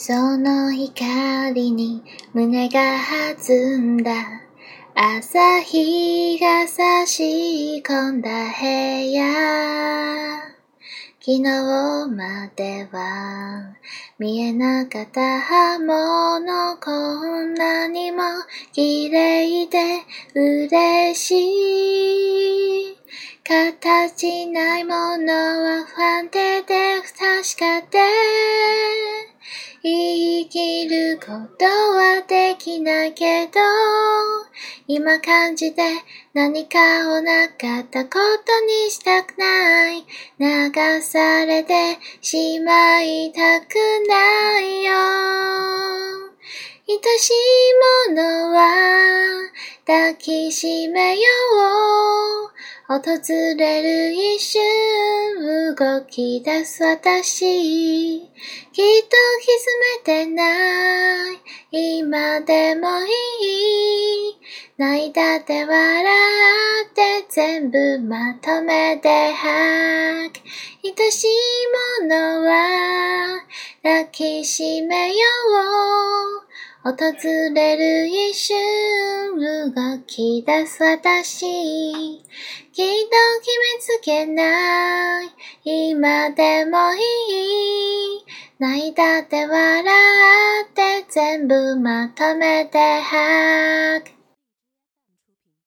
その光に胸が弾んだ。朝日が差し込んだ部屋。昨日までは見えなかったものこんなにも綺麗で嬉しい。形ないものは不安定で不確かで。生きることはできないけど、今感じて何かをなかったことにしたくない。流されてしまいたくないよ。愛し抱きしめよう。訪れる。一瞬動き出す私きっと気づめてない。今でもいい。泣いたって笑って全部まとめて。吐く愛しいものは抱きしめよう。訪れる一瞬。動き出す私。きっと決めつけない。今でもいい。泣いたって笑って全部まとめて吐く。